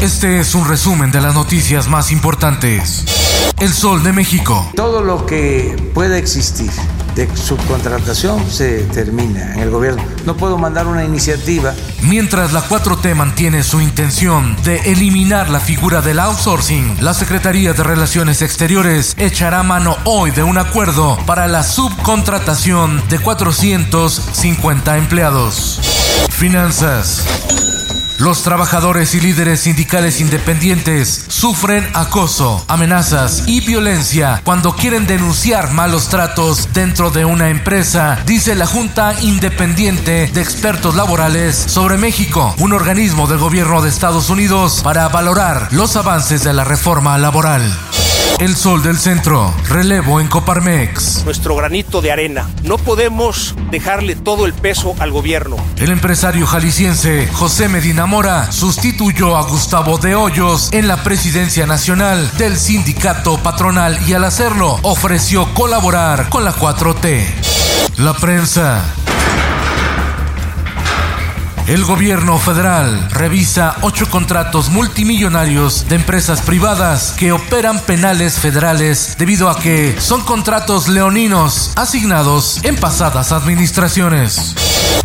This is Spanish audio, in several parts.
Este es un resumen de las noticias más importantes. El Sol de México. Todo lo que pueda existir de subcontratación se termina en el gobierno. No puedo mandar una iniciativa. Mientras la 4T mantiene su intención de eliminar la figura del outsourcing, la Secretaría de Relaciones Exteriores echará mano hoy de un acuerdo para la subcontratación de 450 empleados. Finanzas. Los trabajadores y líderes sindicales independientes sufren acoso, amenazas y violencia cuando quieren denunciar malos tratos dentro de una empresa, dice la Junta Independiente de Expertos Laborales sobre México, un organismo del gobierno de Estados Unidos para valorar los avances de la reforma laboral. El sol del centro, relevo en Coparmex. Nuestro granito de arena. No podemos dejarle todo el peso al gobierno. El empresario jalisciense José Medina Mora sustituyó a Gustavo de Hoyos en la presidencia nacional del sindicato patronal y al hacerlo ofreció colaborar con la 4T. La prensa. El gobierno federal revisa ocho contratos multimillonarios de empresas privadas que operan penales federales debido a que son contratos leoninos asignados en pasadas administraciones.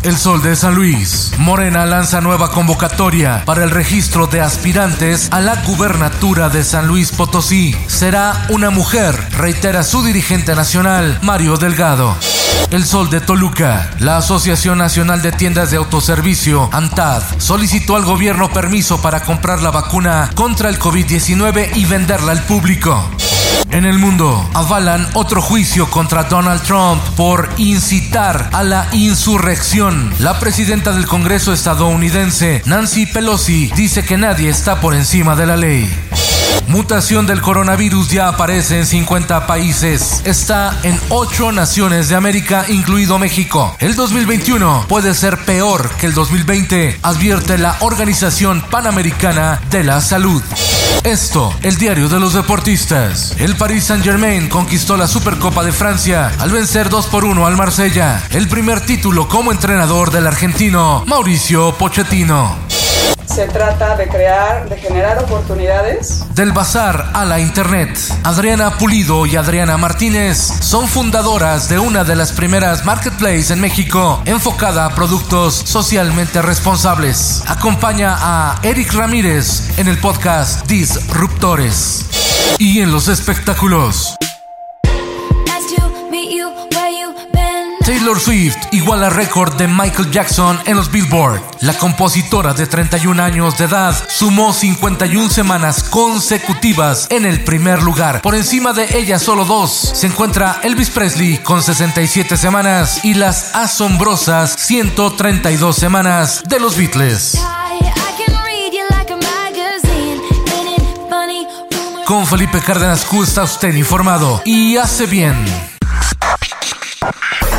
El Sol de San Luis. Morena lanza nueva convocatoria para el registro de aspirantes a la gubernatura de San Luis Potosí. Será una mujer, reitera su dirigente nacional, Mario Delgado. El Sol de Toluca. La Asociación Nacional de Tiendas de Autoservicio, ANTAD, solicitó al gobierno permiso para comprar la vacuna contra el COVID-19 y venderla al público. En el mundo, avalan otro juicio contra Donald Trump por incitar a la insurrección. La presidenta del Congreso estadounidense, Nancy Pelosi, dice que nadie está por encima de la ley. Mutación del coronavirus ya aparece en 50 países. Está en 8 naciones de América, incluido México. El 2021 puede ser peor que el 2020, advierte la Organización Panamericana de la Salud. Esto, el diario de los deportistas. El Paris Saint-Germain conquistó la Supercopa de Francia al vencer 2 por 1 al Marsella, el primer título como entrenador del argentino Mauricio Pochettino. Se trata de crear, de generar oportunidades. Del bazar a la internet, Adriana Pulido y Adriana Martínez son fundadoras de una de las primeras marketplaces en México enfocada a productos socialmente responsables. Acompaña a Eric Ramírez en el podcast Disruptores. Y en los espectáculos. Taylor Swift iguala récord de Michael Jackson en los Billboard. La compositora de 31 años de edad sumó 51 semanas consecutivas en el primer lugar. Por encima de ella solo dos se encuentra Elvis Presley con 67 semanas y las asombrosas 132 semanas de los Beatles. Con Felipe Cárdenas está usted informado y hace bien.